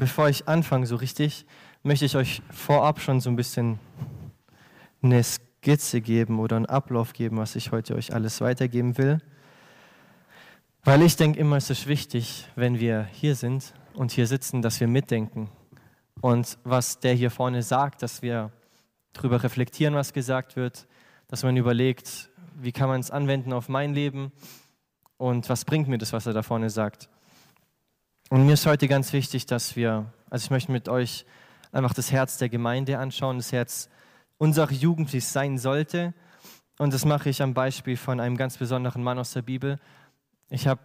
Bevor ich anfange so richtig, möchte ich euch vorab schon so ein bisschen eine Skizze geben oder einen Ablauf geben, was ich heute euch alles weitergeben will. Weil ich denke immer, es ist wichtig, wenn wir hier sind und hier sitzen, dass wir mitdenken. Und was der hier vorne sagt, dass wir darüber reflektieren, was gesagt wird, dass man überlegt, wie kann man es anwenden auf mein Leben und was bringt mir das, was er da vorne sagt. Und mir ist heute ganz wichtig, dass wir, also ich möchte mit euch einfach das Herz der Gemeinde anschauen, das Herz unserer Jugend, wie es sein sollte. Und das mache ich am Beispiel von einem ganz besonderen Mann aus der Bibel. Ich habe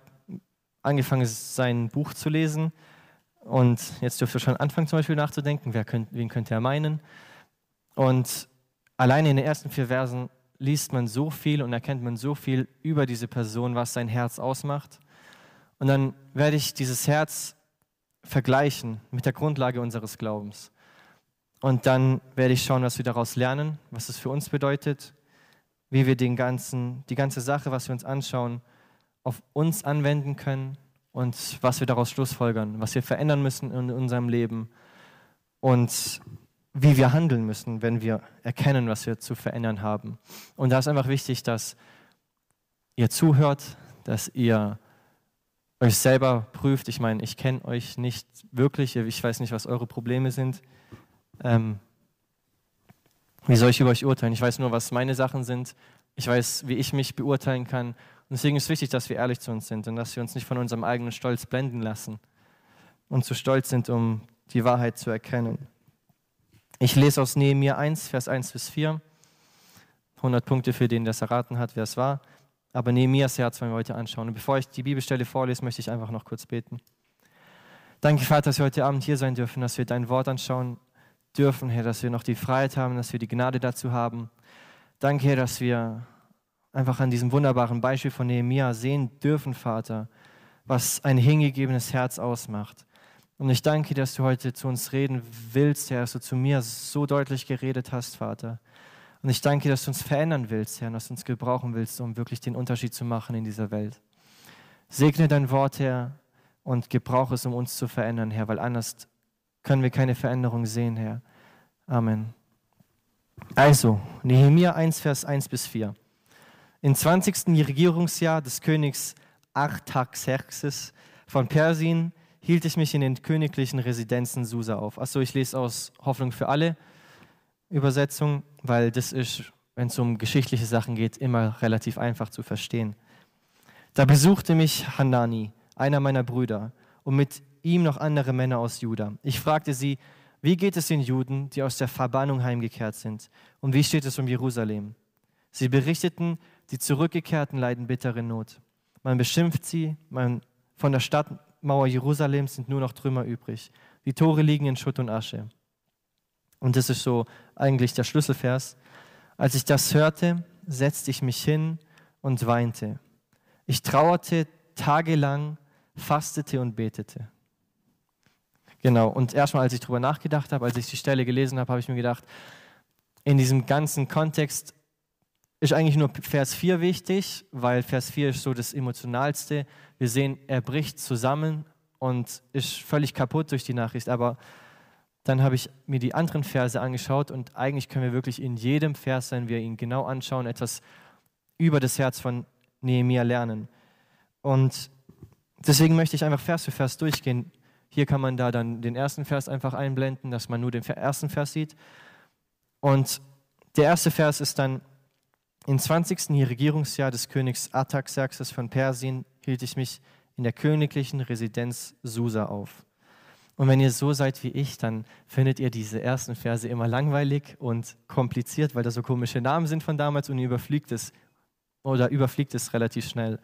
angefangen, sein Buch zu lesen. Und jetzt dürft ihr schon anfangen, zum Beispiel nachzudenken, wer könnt, wen könnte er meinen. Und alleine in den ersten vier Versen liest man so viel und erkennt man so viel über diese Person, was sein Herz ausmacht. Und dann werde ich dieses Herz vergleichen mit der Grundlage unseres Glaubens. Und dann werde ich schauen, was wir daraus lernen, was es für uns bedeutet, wie wir den ganzen, die ganze Sache, was wir uns anschauen, auf uns anwenden können und was wir daraus schlussfolgern, was wir verändern müssen in unserem Leben und wie wir handeln müssen, wenn wir erkennen, was wir zu verändern haben. Und da ist einfach wichtig, dass ihr zuhört, dass ihr euch selber prüft. Ich meine, ich kenne euch nicht wirklich, ich weiß nicht, was eure Probleme sind. Ähm, wie soll ich über euch urteilen? Ich weiß nur, was meine Sachen sind. Ich weiß, wie ich mich beurteilen kann. Und deswegen ist es wichtig, dass wir ehrlich zu uns sind und dass wir uns nicht von unserem eigenen Stolz blenden lassen und zu stolz sind, um die Wahrheit zu erkennen. Ich lese aus Nehemiah 1, Vers 1 bis 4. 100 Punkte für den, der es erraten hat, wer es war. Aber Nehemias Herz wollen wir heute anschauen. Und bevor ich die Bibelstelle vorlese, möchte ich einfach noch kurz beten. Danke, Vater, dass wir heute Abend hier sein dürfen, dass wir dein Wort anschauen dürfen, Herr, dass wir noch die Freiheit haben, dass wir die Gnade dazu haben. Danke, Herr, dass wir einfach an diesem wunderbaren Beispiel von Nehemia sehen dürfen, Vater, was ein hingegebenes Herz ausmacht. Und ich danke, dass du heute zu uns reden willst, Herr, dass du zu mir so deutlich geredet hast, Vater. Und ich danke, dass du uns verändern willst, Herr, und dass du uns gebrauchen willst, um wirklich den Unterschied zu machen in dieser Welt. Segne dein Wort, Herr, und gebrauche es, um uns zu verändern, Herr, weil anders können wir keine Veränderung sehen, Herr. Amen. Also, Nehemiah 1, Vers 1 bis 4. Im 20. Regierungsjahr des Königs Artaxerxes von Persien hielt ich mich in den königlichen Residenzen Susa auf. Achso, ich lese aus Hoffnung für alle. Übersetzung, weil das ist, wenn es um geschichtliche Sachen geht, immer relativ einfach zu verstehen. Da besuchte mich Hanani, einer meiner Brüder, und mit ihm noch andere Männer aus Juda. Ich fragte sie, wie geht es den Juden, die aus der Verbannung heimgekehrt sind? Und wie steht es um Jerusalem? Sie berichteten, die Zurückgekehrten leiden bittere Not. Man beschimpft sie, man, von der Stadtmauer Jerusalems sind nur noch Trümmer übrig. Die Tore liegen in Schutt und Asche. Und das ist so eigentlich der Schlüsselvers. Als ich das hörte, setzte ich mich hin und weinte. Ich trauerte tagelang, fastete und betete. Genau, und erstmal, als ich darüber nachgedacht habe, als ich die Stelle gelesen habe, habe ich mir gedacht, in diesem ganzen Kontext ist eigentlich nur Vers 4 wichtig, weil Vers 4 ist so das Emotionalste. Wir sehen, er bricht zusammen und ist völlig kaputt durch die Nachricht. Aber dann habe ich mir die anderen Verse angeschaut und eigentlich können wir wirklich in jedem Vers, wenn wir ihn genau anschauen, etwas über das Herz von Nehemiah lernen. Und deswegen möchte ich einfach Vers für Vers durchgehen. Hier kann man da dann den ersten Vers einfach einblenden, dass man nur den ersten Vers sieht. Und der erste Vers ist dann, im 20. Regierungsjahr des Königs Artaxerxes von Persien hielt ich mich in der königlichen Residenz Susa auf. Und wenn ihr so seid wie ich, dann findet ihr diese ersten Verse immer langweilig und kompliziert, weil da so komische Namen sind von damals und ihr überfliegt es oder überfliegt es relativ schnell.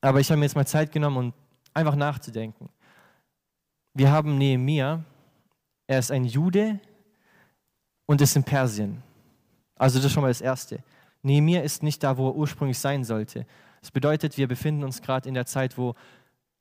Aber ich habe mir jetzt mal Zeit genommen, um einfach nachzudenken. Wir haben Nehemia, er ist ein Jude und ist in Persien. Also das ist schon mal das Erste. Nehemia ist nicht da, wo er ursprünglich sein sollte. Das bedeutet, wir befinden uns gerade in der Zeit, wo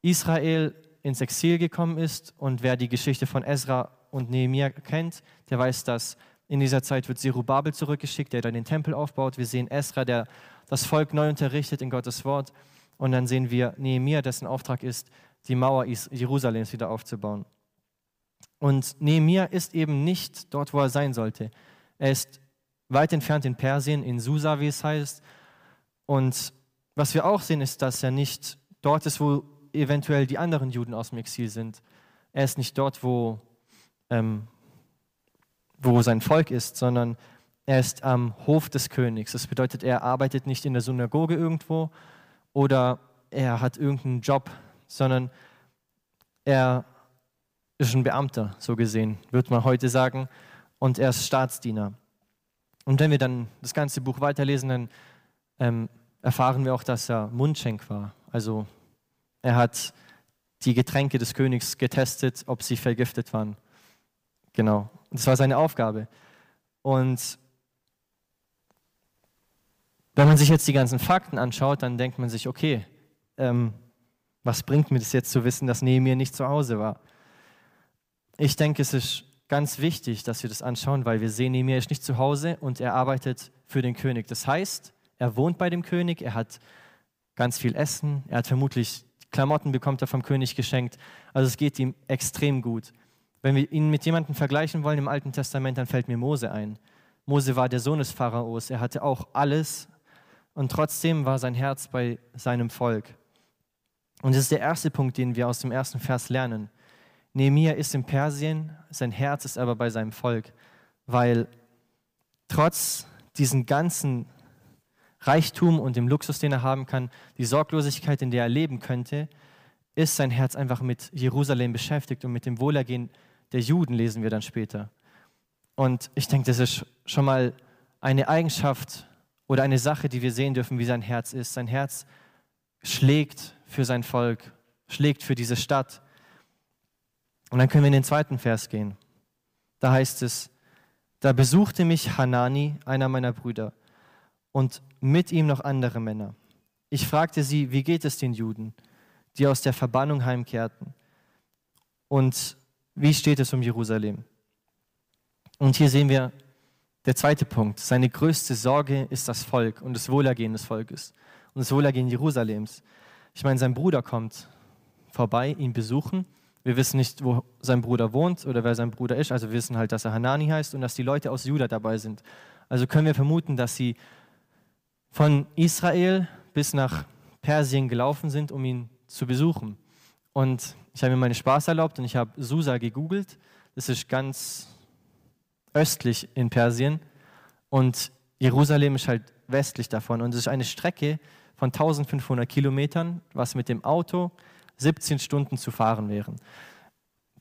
Israel ins Exil gekommen ist. Und wer die Geschichte von Ezra und Nehemiah kennt, der weiß, dass in dieser Zeit wird Zerubabel zurückgeschickt, der dann den Tempel aufbaut. Wir sehen Ezra, der das Volk neu unterrichtet in Gottes Wort. Und dann sehen wir Nehemiah, dessen Auftrag ist, die Mauer Jerusalems wieder aufzubauen. Und Nehemia ist eben nicht dort, wo er sein sollte. Er ist weit entfernt in Persien, in Susa, wie es heißt. Und was wir auch sehen, ist, dass er nicht dort ist, wo eventuell die anderen Juden aus dem Exil sind. Er ist nicht dort, wo, ähm, wo sein Volk ist, sondern er ist am Hof des Königs. Das bedeutet, er arbeitet nicht in der Synagoge irgendwo oder er hat irgendeinen Job, sondern er ist ein Beamter, so gesehen, würde man heute sagen, und er ist Staatsdiener. Und wenn wir dann das ganze Buch weiterlesen, dann ähm, erfahren wir auch, dass er Mundschenk war. Also er hat die Getränke des Königs getestet, ob sie vergiftet waren. Genau. Das war seine Aufgabe. Und wenn man sich jetzt die ganzen Fakten anschaut, dann denkt man sich, okay, ähm, was bringt mir das jetzt zu wissen, dass Nehemiah nicht zu Hause war? Ich denke, es ist ganz wichtig, dass wir das anschauen, weil wir sehen, Nehemiah ist nicht zu Hause und er arbeitet für den König. Das heißt, er wohnt bei dem König, er hat ganz viel Essen, er hat vermutlich Klamotten bekommt er vom König geschenkt. Also es geht ihm extrem gut. Wenn wir ihn mit jemandem vergleichen wollen im Alten Testament, dann fällt mir Mose ein. Mose war der Sohn des Pharaos, er hatte auch alles und trotzdem war sein Herz bei seinem Volk. Und das ist der erste Punkt, den wir aus dem ersten Vers lernen. Nehemiah ist in Persien, sein Herz ist aber bei seinem Volk, weil trotz diesen ganzen Reichtum und dem Luxus, den er haben kann, die Sorglosigkeit, in der er leben könnte, ist sein Herz einfach mit Jerusalem beschäftigt und mit dem Wohlergehen der Juden, lesen wir dann später. Und ich denke, das ist schon mal eine Eigenschaft oder eine Sache, die wir sehen dürfen, wie sein Herz ist. Sein Herz schlägt für sein Volk, schlägt für diese Stadt. Und dann können wir in den zweiten Vers gehen. Da heißt es, da besuchte mich Hanani, einer meiner Brüder, und mit ihm noch andere Männer. Ich fragte sie, wie geht es den Juden, die aus der Verbannung heimkehrten? Und wie steht es um Jerusalem? Und hier sehen wir der zweite Punkt. Seine größte Sorge ist das Volk und das Wohlergehen des Volkes und das Wohlergehen Jerusalems. Ich meine, sein Bruder kommt vorbei, ihn besuchen. Wir wissen nicht, wo sein Bruder wohnt oder wer sein Bruder ist. Also wir wissen halt, dass er Hanani heißt und dass die Leute aus Juda dabei sind. Also können wir vermuten, dass sie von Israel bis nach Persien gelaufen sind, um ihn zu besuchen. Und ich habe mir meine Spaß erlaubt und ich habe Susa gegoogelt. Das ist ganz östlich in Persien und Jerusalem ist halt westlich davon. Und es ist eine Strecke von 1500 Kilometern, was mit dem Auto 17 Stunden zu fahren wären.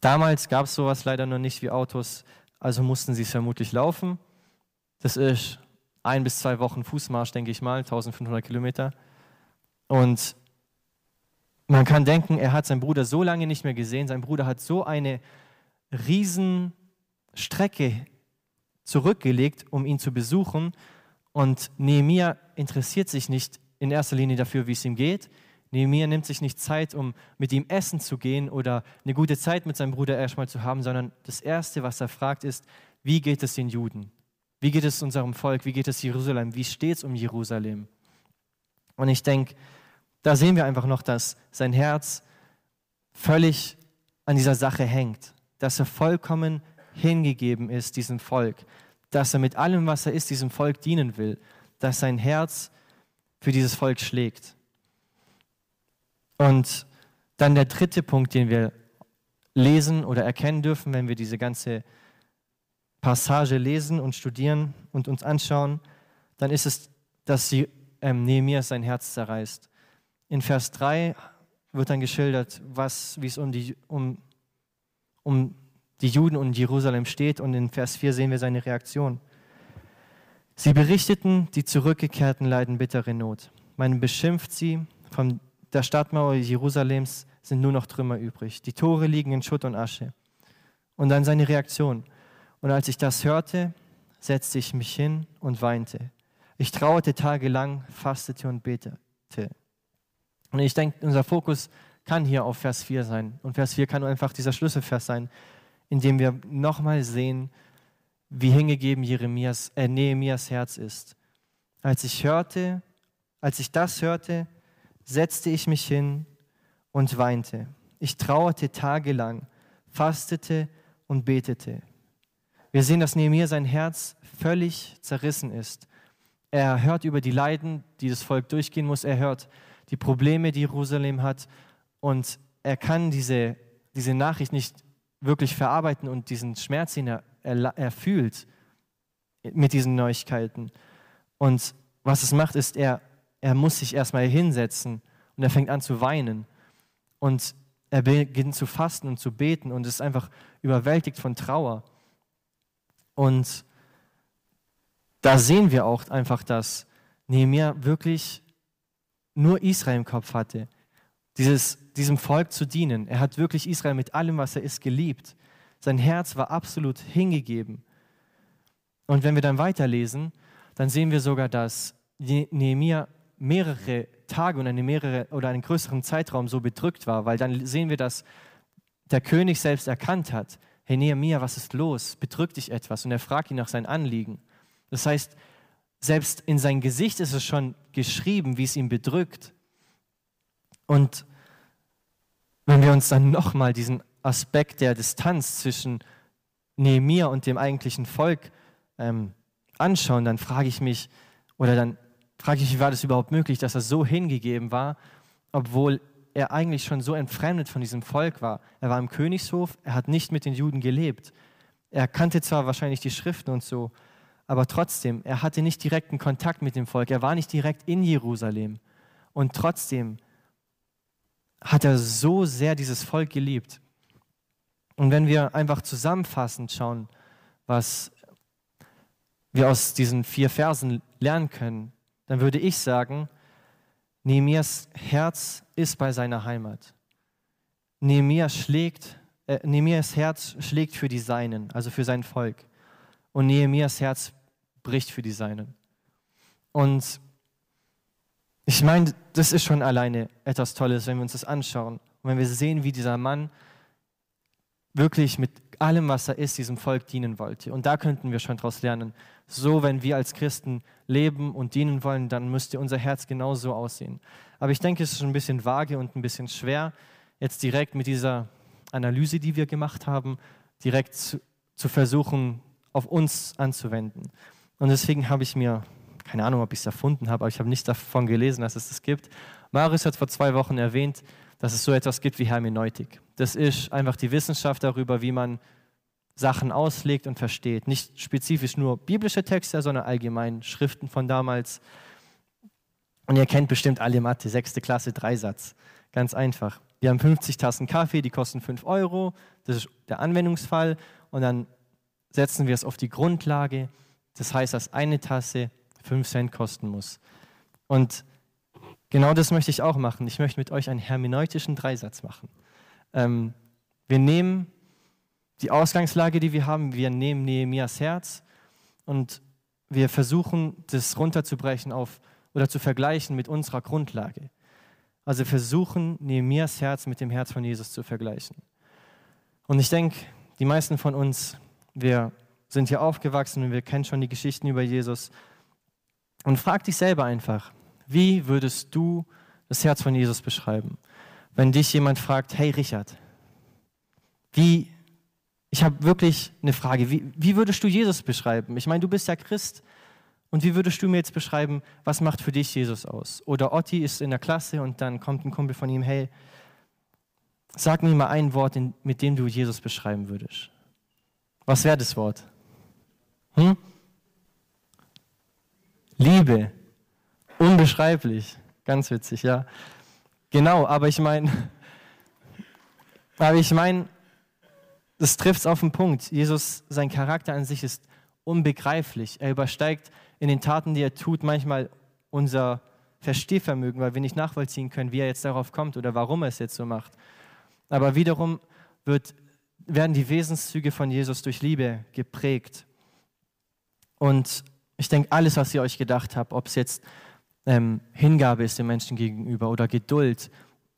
Damals gab es sowas leider noch nicht wie Autos, also mussten sie es vermutlich laufen. Das ist ein bis zwei Wochen Fußmarsch, denke ich mal, 1500 Kilometer. Und man kann denken, er hat seinen Bruder so lange nicht mehr gesehen. Sein Bruder hat so eine riesen Strecke zurückgelegt, um ihn zu besuchen. Und Nehemiah interessiert sich nicht in erster Linie dafür, wie es ihm geht. Nehemiah nimmt sich nicht Zeit, um mit ihm essen zu gehen oder eine gute Zeit mit seinem Bruder erstmal zu haben, sondern das Erste, was er fragt, ist, wie geht es den Juden? Wie geht es unserem Volk? Wie geht es Jerusalem? Wie steht es um Jerusalem? Und ich denke, da sehen wir einfach noch, dass sein Herz völlig an dieser Sache hängt, dass er vollkommen hingegeben ist diesem Volk, dass er mit allem, was er ist, diesem Volk dienen will, dass sein Herz für dieses Volk schlägt. Und dann der dritte Punkt, den wir lesen oder erkennen dürfen, wenn wir diese ganze Passage lesen und studieren und uns anschauen, dann ist es, dass sie, ähm, Nehemiah sein Herz zerreißt. In Vers 3 wird dann geschildert, was, wie es um die, um, um die Juden und Jerusalem steht und in Vers 4 sehen wir seine Reaktion. Sie berichteten, die Zurückgekehrten leiden bittere Not. Man beschimpft sie, von der Stadtmauer Jerusalems sind nur noch Trümmer übrig. Die Tore liegen in Schutt und Asche. Und dann seine Reaktion. Und als ich das hörte, setzte ich mich hin und weinte. Ich trauerte tagelang, fastete und betete. Und ich denke, unser Fokus kann hier auf Vers 4 sein. Und Vers 4 kann einfach dieser Schlüsselvers sein, in dem wir nochmal sehen, wie hingegeben Jeremias, äh, Nehemias Herz ist. Als ich hörte, als ich das hörte, setzte ich mich hin und weinte. Ich trauerte tagelang, fastete und betete. Wir sehen, dass Nehemiah sein Herz völlig zerrissen ist. Er hört über die Leiden, die das Volk durchgehen muss. Er hört die Probleme, die Jerusalem hat. Und er kann diese, diese Nachricht nicht wirklich verarbeiten und diesen Schmerz, den er, er, er fühlt mit diesen Neuigkeiten. Und was es macht, ist, er, er muss sich erstmal hinsetzen und er fängt an zu weinen. Und er beginnt zu fasten und zu beten und ist einfach überwältigt von Trauer. Und da sehen wir auch einfach, dass Nehemiah wirklich nur Israel im Kopf hatte, dieses, diesem Volk zu dienen. Er hat wirklich Israel mit allem, was er ist, geliebt. Sein Herz war absolut hingegeben. Und wenn wir dann weiterlesen, dann sehen wir sogar, dass Nehemiah mehrere Tage und eine mehrere oder einen größeren Zeitraum so bedrückt war, weil dann sehen wir, dass der König selbst erkannt hat, hey Nehemiah, was ist los? Bedrückt dich etwas? Und er fragt ihn nach seinen Anliegen. Das heißt, selbst in sein Gesicht ist es schon geschrieben, wie es ihn bedrückt. Und wenn wir uns dann nochmal diesen Aspekt der Distanz zwischen Nehemiah und dem eigentlichen Volk ähm, anschauen, dann frage ich mich, oder dann frage ich mich, war das überhaupt möglich, dass er so hingegeben war, obwohl er eigentlich schon so entfremdet von diesem Volk war. Er war im Königshof, er hat nicht mit den Juden gelebt. Er kannte zwar wahrscheinlich die Schriften und so, aber trotzdem, er hatte nicht direkten Kontakt mit dem Volk, er war nicht direkt in Jerusalem. Und trotzdem hat er so sehr dieses Volk geliebt. Und wenn wir einfach zusammenfassend schauen, was wir aus diesen vier Versen lernen können, dann würde ich sagen, Nehemias Herz ist bei seiner Heimat. Nehemias, schlägt, äh, Nehemias Herz schlägt für die Seinen, also für sein Volk. Und Nehemias Herz bricht für die Seinen. Und ich meine, das ist schon alleine etwas Tolles, wenn wir uns das anschauen. Und wenn wir sehen, wie dieser Mann wirklich mit allem, was er ist, diesem Volk dienen wollte. Und da könnten wir schon daraus lernen. So, wenn wir als Christen leben und dienen wollen, dann müsste unser Herz genauso aussehen. Aber ich denke, es ist ein bisschen vage und ein bisschen schwer, jetzt direkt mit dieser Analyse, die wir gemacht haben, direkt zu, zu versuchen, auf uns anzuwenden. Und deswegen habe ich mir, keine Ahnung, ob ich es erfunden habe, aber ich habe nicht davon gelesen, dass es das gibt. Marius hat vor zwei Wochen erwähnt, dass es so etwas gibt wie Hermeneutik. Das ist einfach die Wissenschaft darüber, wie man Sachen auslegt und versteht. Nicht spezifisch nur biblische Texte, sondern allgemein Schriften von damals. Und ihr kennt bestimmt alle Mathe, sechste Klasse, Dreisatz. Ganz einfach. Wir haben 50 Tassen Kaffee, die kosten 5 Euro. Das ist der Anwendungsfall. Und dann setzen wir es auf die Grundlage. Das heißt, dass eine Tasse 5 Cent kosten muss. Und genau das möchte ich auch machen. Ich möchte mit euch einen hermeneutischen Dreisatz machen. Ähm, wir nehmen die Ausgangslage, die wir haben, wir nehmen Nehemias Herz und wir versuchen, das runterzubrechen auf oder zu vergleichen mit unserer Grundlage. Also versuchen, Nehemias Herz mit dem Herz von Jesus zu vergleichen. Und ich denke, die meisten von uns, wir sind hier aufgewachsen und wir kennen schon die Geschichten über Jesus. Und frag dich selber einfach, wie würdest du das Herz von Jesus beschreiben? Wenn dich jemand fragt, hey Richard, wie ich habe wirklich eine Frage. Wie, wie würdest du Jesus beschreiben? Ich meine, du bist ja Christ. Und wie würdest du mir jetzt beschreiben, was macht für dich Jesus aus? Oder Otti ist in der Klasse und dann kommt ein Kumpel von ihm, hey, sag mir mal ein Wort, mit dem du Jesus beschreiben würdest. Was wäre das Wort? Hm? Liebe. Unbeschreiblich. Ganz witzig, ja. Genau, aber ich meine, aber ich meine, das trifft es auf den Punkt. Jesus, sein Charakter an sich ist unbegreiflich. Er übersteigt in den Taten, die er tut, manchmal unser Verstehvermögen, weil wir nicht nachvollziehen können, wie er jetzt darauf kommt oder warum er es jetzt so macht. Aber wiederum wird, werden die Wesenszüge von Jesus durch Liebe geprägt. Und ich denke, alles, was ihr euch gedacht habt, ob es jetzt ähm, Hingabe ist dem Menschen gegenüber oder Geduld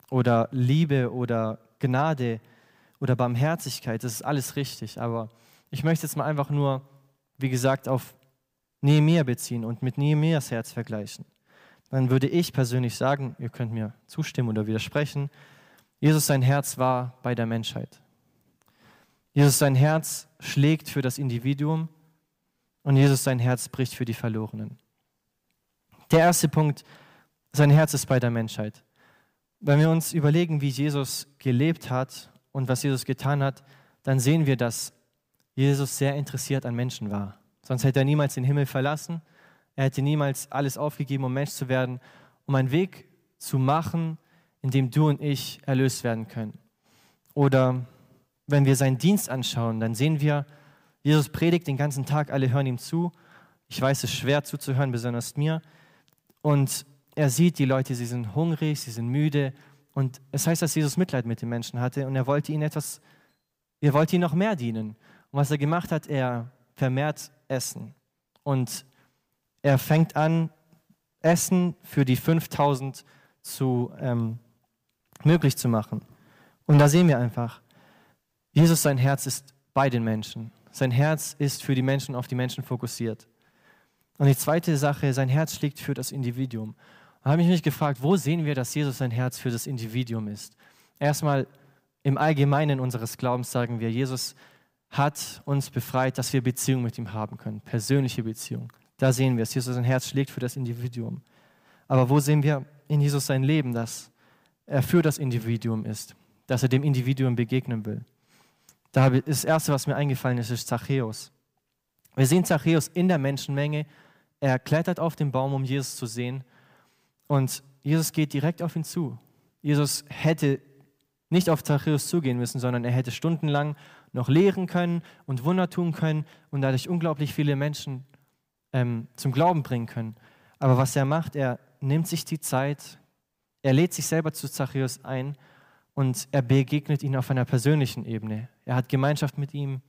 oder Liebe oder Gnade, oder Barmherzigkeit, das ist alles richtig. Aber ich möchte jetzt mal einfach nur, wie gesagt, auf Nehemiah beziehen und mit Nehemias Herz vergleichen. Dann würde ich persönlich sagen, ihr könnt mir zustimmen oder widersprechen, Jesus sein Herz war bei der Menschheit. Jesus sein Herz schlägt für das Individuum und Jesus sein Herz bricht für die Verlorenen. Der erste Punkt, sein Herz ist bei der Menschheit. Wenn wir uns überlegen, wie Jesus gelebt hat und was Jesus getan hat, dann sehen wir, dass Jesus sehr interessiert an Menschen war. Sonst hätte er niemals den Himmel verlassen. Er hätte niemals alles aufgegeben, um Mensch zu werden, um einen Weg zu machen, in dem du und ich erlöst werden können. Oder wenn wir seinen Dienst anschauen, dann sehen wir, Jesus predigt den ganzen Tag, alle hören ihm zu. Ich weiß, es ist schwer zuzuhören, besonders mir. Und er sieht die Leute, sie sind hungrig, sie sind müde. Und es heißt, dass Jesus Mitleid mit den Menschen hatte und er wollte ihnen etwas, er wollte ihnen noch mehr dienen. Und was er gemacht hat, er vermehrt Essen. Und er fängt an, Essen für die 5000 zu, ähm, möglich zu machen. Und da sehen wir einfach, Jesus, sein Herz ist bei den Menschen. Sein Herz ist für die Menschen, auf die Menschen fokussiert. Und die zweite Sache, sein Herz schlägt für das Individuum. Da habe ich mich gefragt, wo sehen wir, dass Jesus sein Herz für das Individuum ist? Erstmal im Allgemeinen unseres Glaubens sagen wir, Jesus hat uns befreit, dass wir Beziehung mit ihm haben können, persönliche Beziehung. Da sehen wir es. Jesus sein Herz schlägt für das Individuum. Aber wo sehen wir in Jesus sein Leben, dass er für das Individuum ist, dass er dem Individuum begegnen will? Da ist das Erste, was mir eingefallen ist, ist Zachäus. Wir sehen Zachäus in der Menschenmenge. Er klettert auf den Baum, um Jesus zu sehen. Und Jesus geht direkt auf ihn zu. Jesus hätte nicht auf Zachäus zugehen müssen, sondern er hätte stundenlang noch lehren können und Wunder tun können und dadurch unglaublich viele Menschen ähm, zum Glauben bringen können. Aber was er macht, er nimmt sich die Zeit, er lädt sich selber zu Zachäus ein und er begegnet ihn auf einer persönlichen Ebene. Er hat Gemeinschaft mit ihm,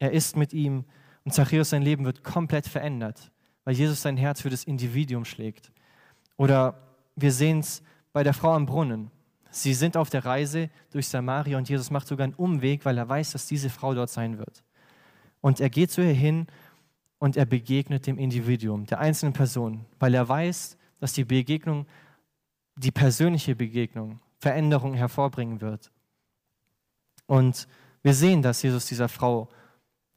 er ist mit ihm und Zachäus sein Leben wird komplett verändert, weil Jesus sein Herz für das Individuum schlägt. Oder wir sehen es bei der Frau am Brunnen. Sie sind auf der Reise durch Samaria und Jesus macht sogar einen Umweg, weil er weiß, dass diese Frau dort sein wird. Und er geht zu ihr hin und er begegnet dem Individuum, der einzelnen Person, weil er weiß, dass die Begegnung, die persönliche Begegnung, Veränderung hervorbringen wird. Und wir sehen, dass Jesus dieser Frau,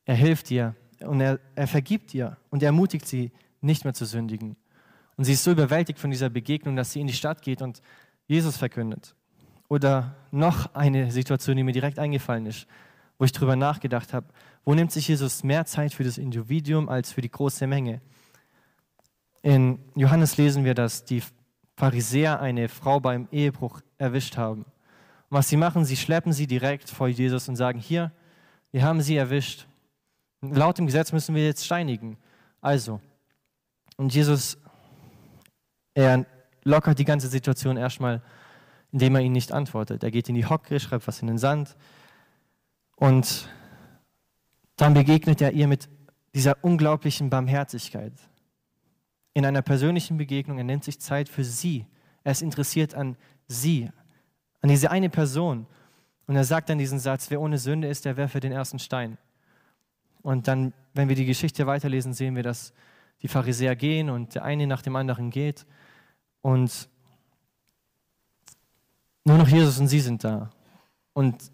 er hilft ihr und er, er vergibt ihr und er ermutigt sie, nicht mehr zu sündigen. Und sie ist so überwältigt von dieser Begegnung, dass sie in die Stadt geht und Jesus verkündet. Oder noch eine Situation, die mir direkt eingefallen ist, wo ich darüber nachgedacht habe. Wo nimmt sich Jesus mehr Zeit für das Individuum als für die große Menge? In Johannes lesen wir, dass die Pharisäer eine Frau beim Ehebruch erwischt haben. Und was sie machen, sie schleppen sie direkt vor Jesus und sagen, hier, wir haben sie erwischt. Laut dem Gesetz müssen wir jetzt steinigen. Also, und Jesus, er lockert die ganze Situation erstmal indem er ihnen nicht antwortet. Er geht in die Hocke, schreibt was in den Sand und dann begegnet er ihr mit dieser unglaublichen Barmherzigkeit. In einer persönlichen Begegnung, er nimmt sich Zeit für sie. Er ist interessiert an sie, an diese eine Person. Und er sagt dann diesen Satz, wer ohne Sünde ist, der werfe den ersten Stein. Und dann, wenn wir die Geschichte weiterlesen, sehen wir, dass die Pharisäer gehen und der eine nach dem anderen geht. Und nur noch Jesus und sie sind da. Und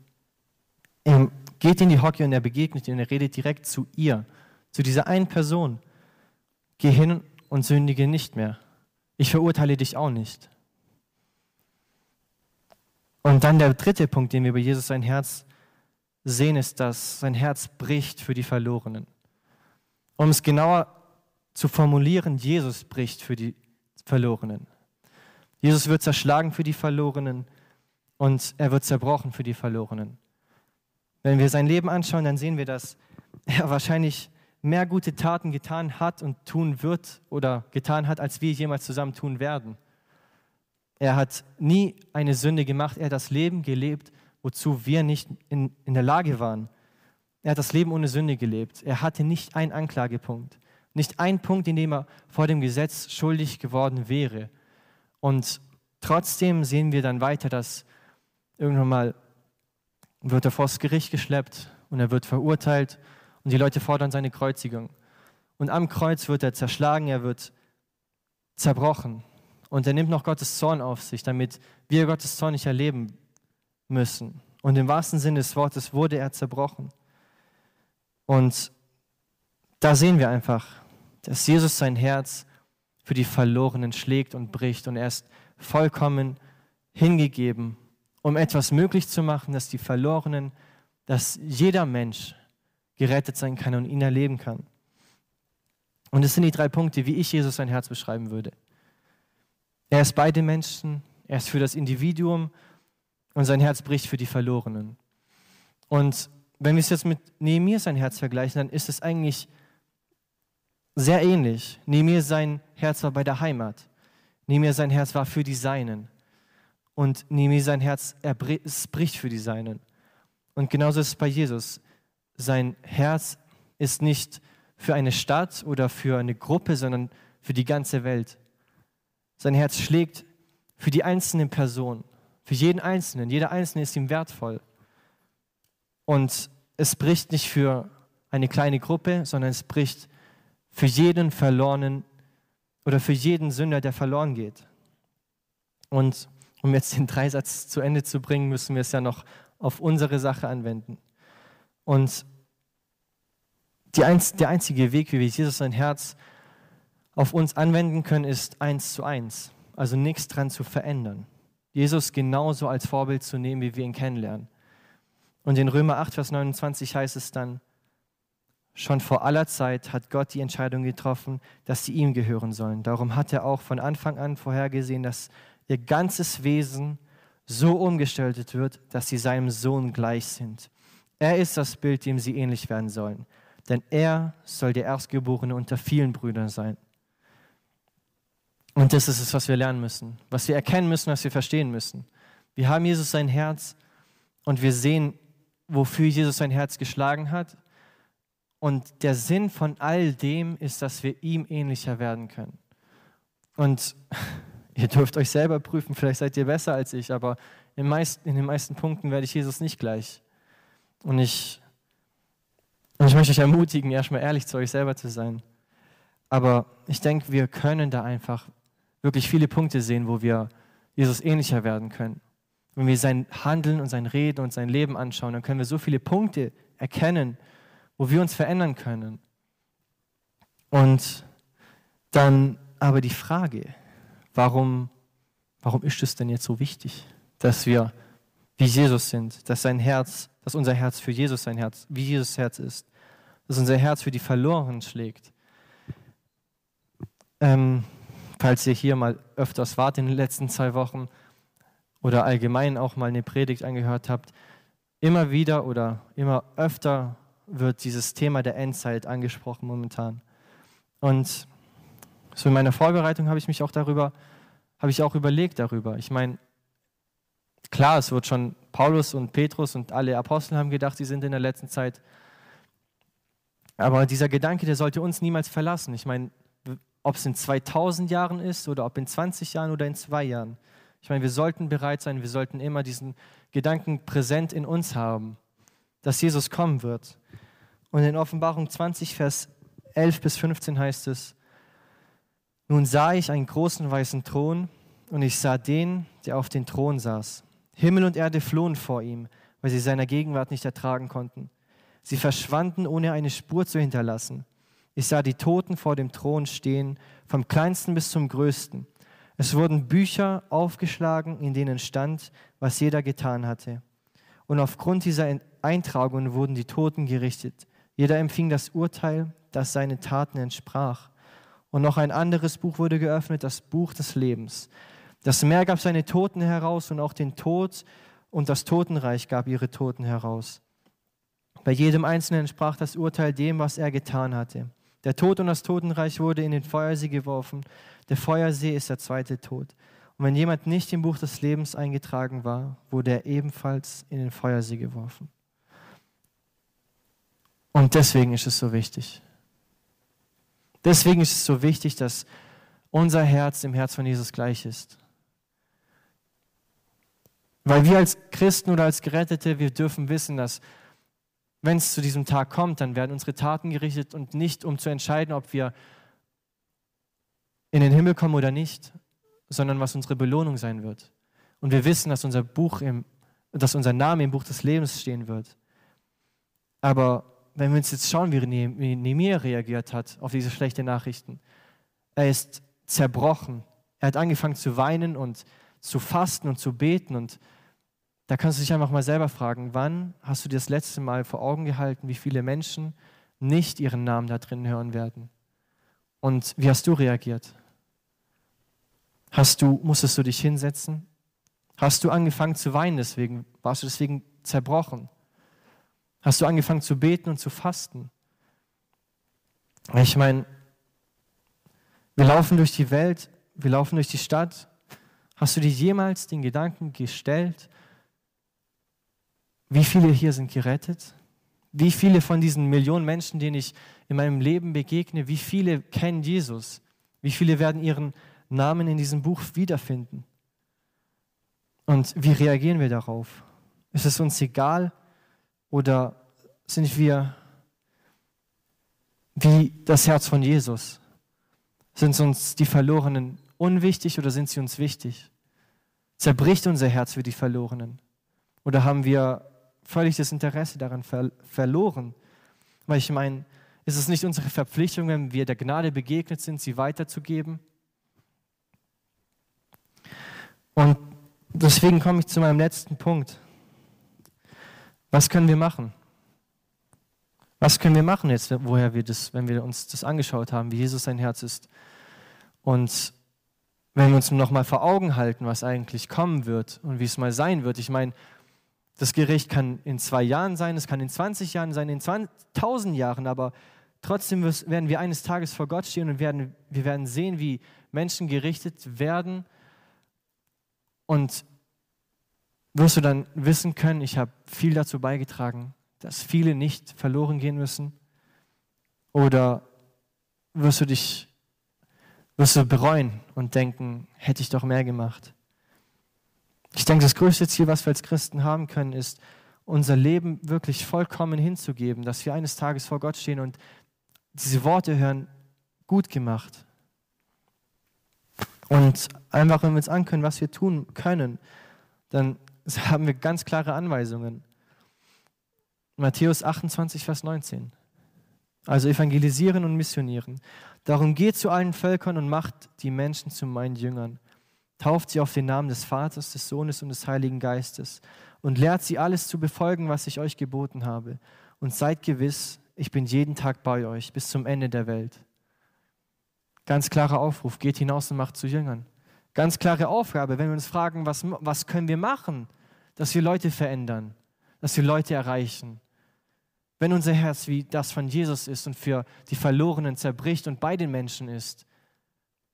er geht in die Hocke und er begegnet ihr und er redet direkt zu ihr, zu dieser einen Person. Geh hin und sündige nicht mehr. Ich verurteile dich auch nicht. Und dann der dritte Punkt, den wir bei Jesus sein Herz sehen, ist, dass sein Herz bricht für die Verlorenen. Um es genauer zu formulieren, Jesus bricht für die Verlorenen. Jesus wird zerschlagen für die Verlorenen und er wird zerbrochen für die Verlorenen. Wenn wir sein Leben anschauen, dann sehen wir, dass er wahrscheinlich mehr gute Taten getan hat und tun wird oder getan hat, als wir jemals zusammen tun werden. Er hat nie eine Sünde gemacht, er hat das Leben gelebt, wozu wir nicht in, in der Lage waren. Er hat das Leben ohne Sünde gelebt. Er hatte nicht einen Anklagepunkt, nicht einen Punkt, in dem er vor dem Gesetz schuldig geworden wäre. Und trotzdem sehen wir dann weiter, dass Irgendwann mal wird er vor das Gericht geschleppt und er wird verurteilt und die Leute fordern seine Kreuzigung. Und am Kreuz wird er zerschlagen, er wird zerbrochen. Und er nimmt noch Gottes Zorn auf sich, damit wir Gottes Zorn nicht erleben müssen. Und im wahrsten Sinne des Wortes wurde er zerbrochen. Und da sehen wir einfach, dass Jesus sein Herz für die Verlorenen schlägt und bricht und er ist vollkommen hingegeben, um etwas möglich zu machen, dass die Verlorenen, dass jeder Mensch gerettet sein kann und ihn erleben kann. Und es sind die drei Punkte, wie ich Jesus sein Herz beschreiben würde. Er ist bei den Menschen, er ist für das Individuum und sein Herz bricht für die Verlorenen. Und wenn wir es jetzt mit Nehemiah sein Herz vergleichen, dann ist es eigentlich sehr ähnlich. Nehemiah sein Herz war bei der Heimat. Nehemiah sein Herz war für die Seinen. Und Nehemiah sein Herz, er bricht für die Seinen. Und genauso ist es bei Jesus. Sein Herz ist nicht für eine Stadt oder für eine Gruppe, sondern für die ganze Welt. Sein Herz schlägt für die einzelne Person, für jeden Einzelnen. Jeder Einzelne ist ihm wertvoll. Und es bricht nicht für eine kleine Gruppe, sondern es bricht für jeden Verlorenen oder für jeden Sünder, der verloren geht. Und um jetzt den Dreisatz zu Ende zu bringen, müssen wir es ja noch auf unsere Sache anwenden. Und Einz der einzige Weg, wie wir Jesus sein Herz auf uns anwenden können, ist eins zu eins. Also nichts dran zu verändern. Jesus genauso als Vorbild zu nehmen, wie wir ihn kennenlernen. Und in Römer 8, Vers 29 heißt es dann, Schon vor aller Zeit hat Gott die Entscheidung getroffen, dass sie ihm gehören sollen. Darum hat er auch von Anfang an vorhergesehen, dass ihr ganzes Wesen so umgestaltet wird, dass sie seinem Sohn gleich sind. Er ist das Bild, dem sie ähnlich werden sollen. Denn er soll der Erstgeborene unter vielen Brüdern sein. Und das ist es, was wir lernen müssen, was wir erkennen müssen, was wir verstehen müssen. Wir haben Jesus sein Herz und wir sehen, wofür Jesus sein Herz geschlagen hat und der Sinn von all dem ist, dass wir ihm ähnlicher werden können. Und ihr dürft euch selber prüfen, vielleicht seid ihr besser als ich, aber in, meisten, in den meisten Punkten werde ich Jesus nicht gleich. Und ich, und ich möchte euch ermutigen, erstmal ehrlich zu euch selber zu sein. Aber ich denke, wir können da einfach wirklich viele Punkte sehen, wo wir Jesus ähnlicher werden können. Wenn wir sein Handeln und sein Reden und sein Leben anschauen, dann können wir so viele Punkte erkennen, wo wir uns verändern können. Und dann aber die Frage, warum, warum ist es denn jetzt so wichtig, dass wir wie Jesus sind, dass sein Herz, dass unser Herz für Jesus sein Herz, wie Jesus Herz ist, dass unser Herz für die Verlorenen schlägt. Ähm, falls ihr hier mal öfters wart in den letzten zwei Wochen oder allgemein auch mal eine Predigt angehört habt, immer wieder oder immer öfter wird dieses Thema der Endzeit angesprochen momentan. Und so in meiner Vorbereitung habe ich mich auch darüber, habe ich auch überlegt darüber. Ich meine, klar, es wird schon Paulus und Petrus und alle Apostel haben gedacht, sie sind in der letzten Zeit. Aber dieser Gedanke, der sollte uns niemals verlassen. Ich meine, ob es in 2000 Jahren ist oder ob in 20 Jahren oder in zwei Jahren. Ich meine, wir sollten bereit sein, wir sollten immer diesen Gedanken präsent in uns haben, dass Jesus kommen wird. Und in Offenbarung 20, Vers 11 bis 15 heißt es, nun sah ich einen großen weißen Thron und ich sah den, der auf den Thron saß. Himmel und Erde flohen vor ihm, weil sie seiner Gegenwart nicht ertragen konnten. Sie verschwanden, ohne eine Spur zu hinterlassen. Ich sah die Toten vor dem Thron stehen, vom kleinsten bis zum größten. Es wurden Bücher aufgeschlagen, in denen stand, was jeder getan hatte. Und aufgrund dieser Eintragungen wurden die Toten gerichtet. Jeder empfing das Urteil, das seinen Taten entsprach. Und noch ein anderes Buch wurde geöffnet, das Buch des Lebens. Das Meer gab seine Toten heraus und auch den Tod und das Totenreich gab ihre Toten heraus. Bei jedem Einzelnen entsprach das Urteil dem, was er getan hatte. Der Tod und das Totenreich wurde in den Feuersee geworfen. Der Feuersee ist der zweite Tod. Und wenn jemand nicht im Buch des Lebens eingetragen war, wurde er ebenfalls in den Feuersee geworfen. Und deswegen ist es so wichtig. Deswegen ist es so wichtig, dass unser Herz dem Herz von Jesus gleich ist. Weil wir als Christen oder als Gerettete, wir dürfen wissen, dass wenn es zu diesem Tag kommt, dann werden unsere Taten gerichtet und nicht um zu entscheiden, ob wir in den Himmel kommen oder nicht, sondern was unsere Belohnung sein wird. Und wir wissen, dass unser Buch im, dass unser Name im Buch des Lebens stehen wird. Aber wenn wir uns jetzt schauen, wie Nehemiah reagiert hat auf diese schlechten Nachrichten, er ist zerbrochen. Er hat angefangen zu weinen und zu fasten und zu beten. Und da kannst du dich einfach mal selber fragen, wann hast du dir das letzte Mal vor Augen gehalten, wie viele Menschen nicht ihren Namen da drin hören werden? Und wie hast du reagiert? Hast du, musstest du dich hinsetzen? Hast du angefangen zu weinen deswegen? Warst du deswegen zerbrochen? Hast du angefangen zu beten und zu fasten? Ich meine, wir laufen durch die Welt, wir laufen durch die Stadt. Hast du dir jemals den Gedanken gestellt, wie viele hier sind gerettet? Wie viele von diesen Millionen Menschen, denen ich in meinem Leben begegne, wie viele kennen Jesus? Wie viele werden ihren Namen in diesem Buch wiederfinden? Und wie reagieren wir darauf? Ist es uns egal oder sind wir wie das Herz von Jesus? Sind uns die Verlorenen unwichtig oder sind sie uns wichtig? Zerbricht unser Herz für die Verlorenen? Oder haben wir völlig das Interesse daran ver verloren? Weil ich meine, ist es nicht unsere Verpflichtung, wenn wir der Gnade begegnet sind, sie weiterzugeben? Und deswegen komme ich zu meinem letzten Punkt. Was können wir machen? Was können wir machen jetzt, woher wir das, wenn wir uns das angeschaut haben, wie Jesus sein Herz ist? Und wenn wir uns nochmal vor Augen halten, was eigentlich kommen wird und wie es mal sein wird. Ich meine, das Gericht kann in zwei Jahren sein, es kann in 20 Jahren sein, in 1000 Jahren, aber trotzdem werden wir eines Tages vor Gott stehen und werden, wir werden sehen, wie Menschen gerichtet werden. Und wirst du dann wissen können, ich habe viel dazu beigetragen, dass viele nicht verloren gehen müssen? Oder wirst du dich wirst du bereuen und denken, hätte ich doch mehr gemacht? Ich denke, das größte Ziel, was wir als Christen haben können, ist, unser Leben wirklich vollkommen hinzugeben, dass wir eines Tages vor Gott stehen und diese Worte hören, gut gemacht. Und einfach, wenn wir uns ankönnen, was wir tun können, dann haben wir ganz klare Anweisungen. Matthäus 28, Vers 19. Also evangelisieren und missionieren. Darum geht zu allen Völkern und macht die Menschen zu meinen Jüngern. Tauft sie auf den Namen des Vaters, des Sohnes und des Heiligen Geistes und lehrt sie alles zu befolgen, was ich euch geboten habe. Und seid gewiss, ich bin jeden Tag bei euch bis zum Ende der Welt. Ganz klarer Aufruf, geht hinaus und macht zu Jüngern. Ganz klare Aufgabe, wenn wir uns fragen, was, was können wir machen, dass wir Leute verändern, dass wir Leute erreichen. Wenn unser Herz wie das von Jesus ist und für die Verlorenen zerbricht und bei den Menschen ist,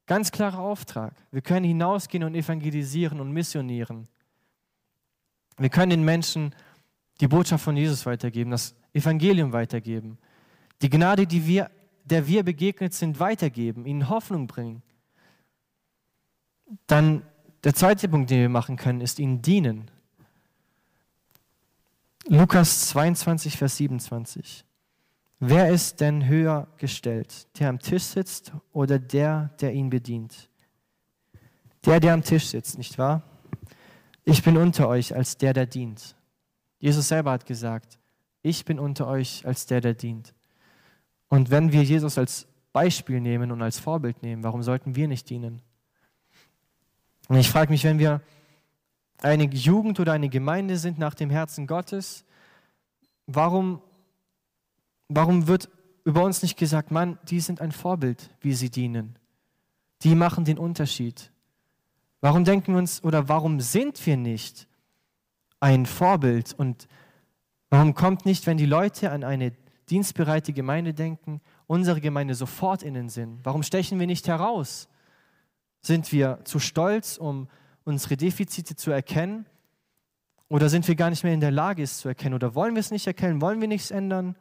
ganz klarer Auftrag. Wir können hinausgehen und evangelisieren und missionieren. Wir können den Menschen die Botschaft von Jesus weitergeben, das Evangelium weitergeben, die Gnade, die wir, der wir begegnet sind, weitergeben, ihnen Hoffnung bringen. Dann der zweite Punkt, den wir machen können, ist ihnen dienen. Lukas 22, Vers 27. Wer ist denn höher gestellt, der am Tisch sitzt oder der, der ihn bedient? Der, der am Tisch sitzt, nicht wahr? Ich bin unter euch als der, der dient. Jesus selber hat gesagt, ich bin unter euch als der, der dient. Und wenn wir Jesus als Beispiel nehmen und als Vorbild nehmen, warum sollten wir nicht dienen? Und ich frage mich, wenn wir eine Jugend oder eine Gemeinde sind nach dem Herzen Gottes, warum, warum wird über uns nicht gesagt, Mann, die sind ein Vorbild, wie sie dienen. Die machen den Unterschied. Warum denken wir uns oder warum sind wir nicht ein Vorbild und warum kommt nicht, wenn die Leute an eine dienstbereite Gemeinde denken, unsere Gemeinde sofort in den Sinn? Warum stechen wir nicht heraus? Sind wir zu stolz, um unsere Defizite zu erkennen? Oder sind wir gar nicht mehr in der Lage, es zu erkennen? Oder wollen wir es nicht erkennen? Wollen wir nichts ändern?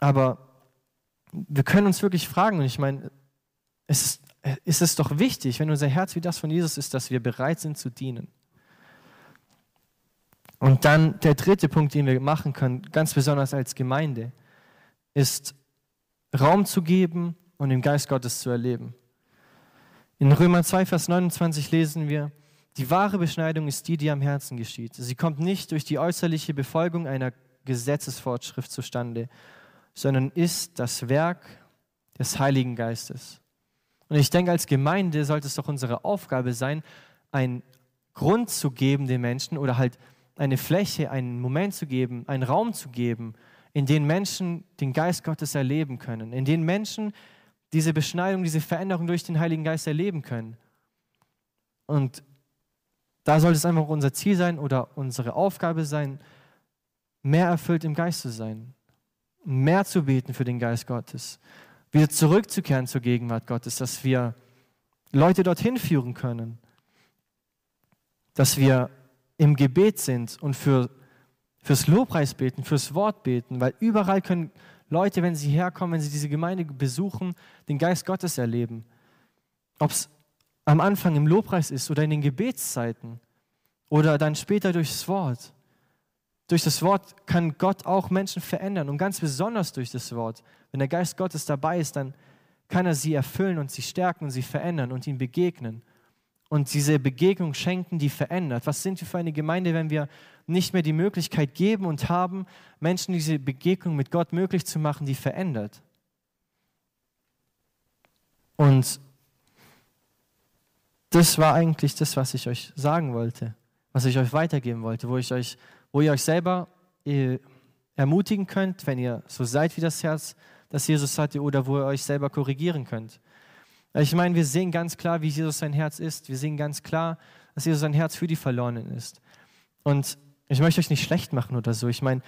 Aber wir können uns wirklich fragen, und ich meine, es ist, es doch wichtig, wenn unser Herz wie das von Jesus ist, dass wir bereit sind zu dienen. Und dann der dritte Punkt, den wir machen können, ganz besonders als Gemeinde, ist Raum zu geben und den Geist Gottes zu erleben. In Römer 2, Vers 29 lesen wir, die wahre Beschneidung ist die, die am Herzen geschieht. Sie kommt nicht durch die äußerliche Befolgung einer Gesetzesfortschrift zustande, sondern ist das Werk des Heiligen Geistes. Und ich denke, als Gemeinde sollte es doch unsere Aufgabe sein, einen Grund zu geben den Menschen oder halt eine Fläche, einen Moment zu geben, einen Raum zu geben, in dem Menschen den Geist Gottes erleben können, in dem Menschen diese Beschneidung, diese Veränderung durch den Heiligen Geist erleben können. Und da sollte es einfach unser Ziel sein oder unsere Aufgabe sein, mehr erfüllt im Geist zu sein, mehr zu beten für den Geist Gottes, wieder zurückzukehren zur Gegenwart Gottes, dass wir Leute dorthin führen können, dass wir im Gebet sind und für, fürs Lobpreis beten, fürs Wort beten, weil überall können Leute, wenn sie herkommen, wenn sie diese Gemeinde besuchen, den Geist Gottes erleben. Ob es am Anfang im Lobpreis ist oder in den Gebetszeiten oder dann später durchs Wort. Durch das Wort kann Gott auch Menschen verändern und ganz besonders durch das Wort. Wenn der Geist Gottes dabei ist, dann kann er sie erfüllen und sie stärken und sie verändern und ihnen begegnen. Und diese Begegnung schenken, die verändert. Was sind wir für eine Gemeinde, wenn wir nicht mehr die Möglichkeit geben und haben, Menschen diese Begegnung mit Gott möglich zu machen, die verändert? Und das war eigentlich das, was ich euch sagen wollte, was ich euch weitergeben wollte, wo, ich euch, wo ihr euch selber äh, ermutigen könnt, wenn ihr so seid wie das Herz, das Jesus hatte, oder wo ihr euch selber korrigieren könnt. Ich meine, wir sehen ganz klar, wie Jesus sein Herz ist. Wir sehen ganz klar, dass Jesus sein Herz für die Verlorenen ist. Und ich möchte euch nicht schlecht machen oder so. Ich meine,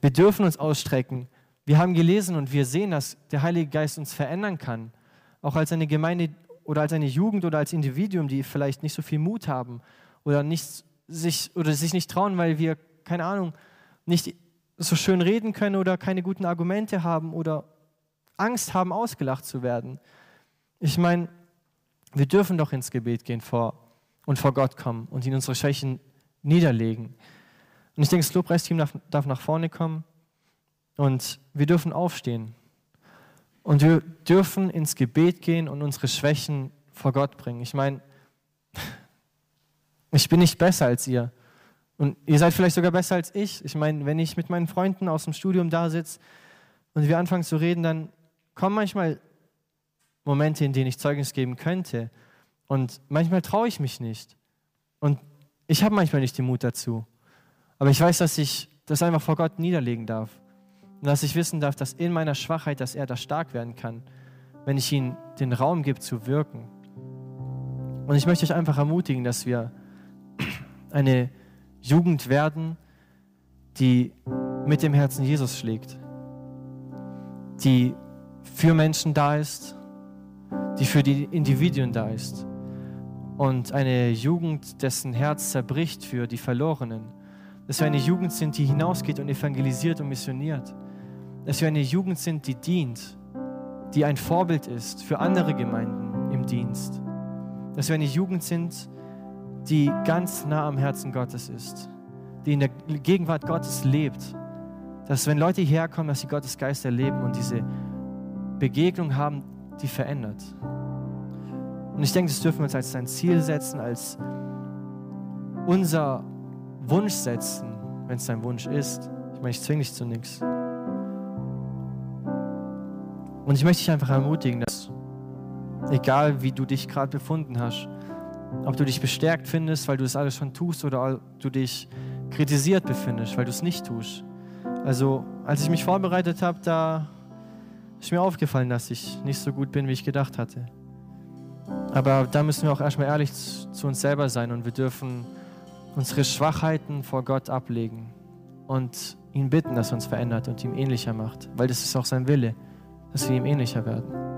wir dürfen uns ausstrecken. Wir haben gelesen und wir sehen, dass der Heilige Geist uns verändern kann. Auch als eine Gemeinde, oder als eine Jugend oder als Individuum, die vielleicht nicht so viel Mut haben oder, nicht sich, oder sich nicht trauen, weil wir, keine Ahnung, nicht so schön reden können oder keine guten Argumente haben oder Angst haben, ausgelacht zu werden. Ich meine, wir dürfen doch ins Gebet gehen vor und vor Gott kommen und ihn unsere Schwächen niederlegen. Und ich denke, das Lobpreisteam darf, darf nach vorne kommen und wir dürfen aufstehen. Und wir dürfen ins Gebet gehen und unsere Schwächen vor Gott bringen. Ich meine, ich bin nicht besser als ihr. Und ihr seid vielleicht sogar besser als ich. Ich meine, wenn ich mit meinen Freunden aus dem Studium da sitze und wir anfangen zu reden, dann kommen manchmal Momente, in denen ich Zeugnis geben könnte. Und manchmal traue ich mich nicht. Und ich habe manchmal nicht den Mut dazu. Aber ich weiß, dass ich das einfach vor Gott niederlegen darf. Und dass ich wissen darf, dass in meiner Schwachheit, dass er da stark werden kann, wenn ich ihm den Raum gebe zu wirken. Und ich möchte euch einfach ermutigen, dass wir eine Jugend werden, die mit dem Herzen Jesus schlägt, die für Menschen da ist, die für die Individuen da ist und eine Jugend, dessen Herz zerbricht für die Verlorenen. Dass wir eine Jugend sind, die hinausgeht und evangelisiert und missioniert dass wir eine Jugend sind, die dient, die ein Vorbild ist für andere Gemeinden im Dienst. Dass wir eine Jugend sind, die ganz nah am Herzen Gottes ist, die in der Gegenwart Gottes lebt. Dass wenn Leute hierher kommen, dass sie Gottes Geist erleben und diese Begegnung haben, die verändert. Und ich denke, das dürfen wir uns als ein Ziel setzen, als unser Wunsch setzen, wenn es dein Wunsch ist. Ich meine, ich zwinge dich zu nichts. Und ich möchte dich einfach ermutigen, dass egal wie du dich gerade befunden hast, ob du dich bestärkt findest, weil du es alles schon tust, oder du dich kritisiert befindest, weil du es nicht tust. Also, als ich mich vorbereitet habe, da ist mir aufgefallen, dass ich nicht so gut bin, wie ich gedacht hatte. Aber da müssen wir auch erstmal ehrlich zu uns selber sein und wir dürfen unsere Schwachheiten vor Gott ablegen und ihn bitten, dass er uns verändert und ihm ähnlicher macht, weil das ist auch sein Wille dass wir ihm ähnlicher werden.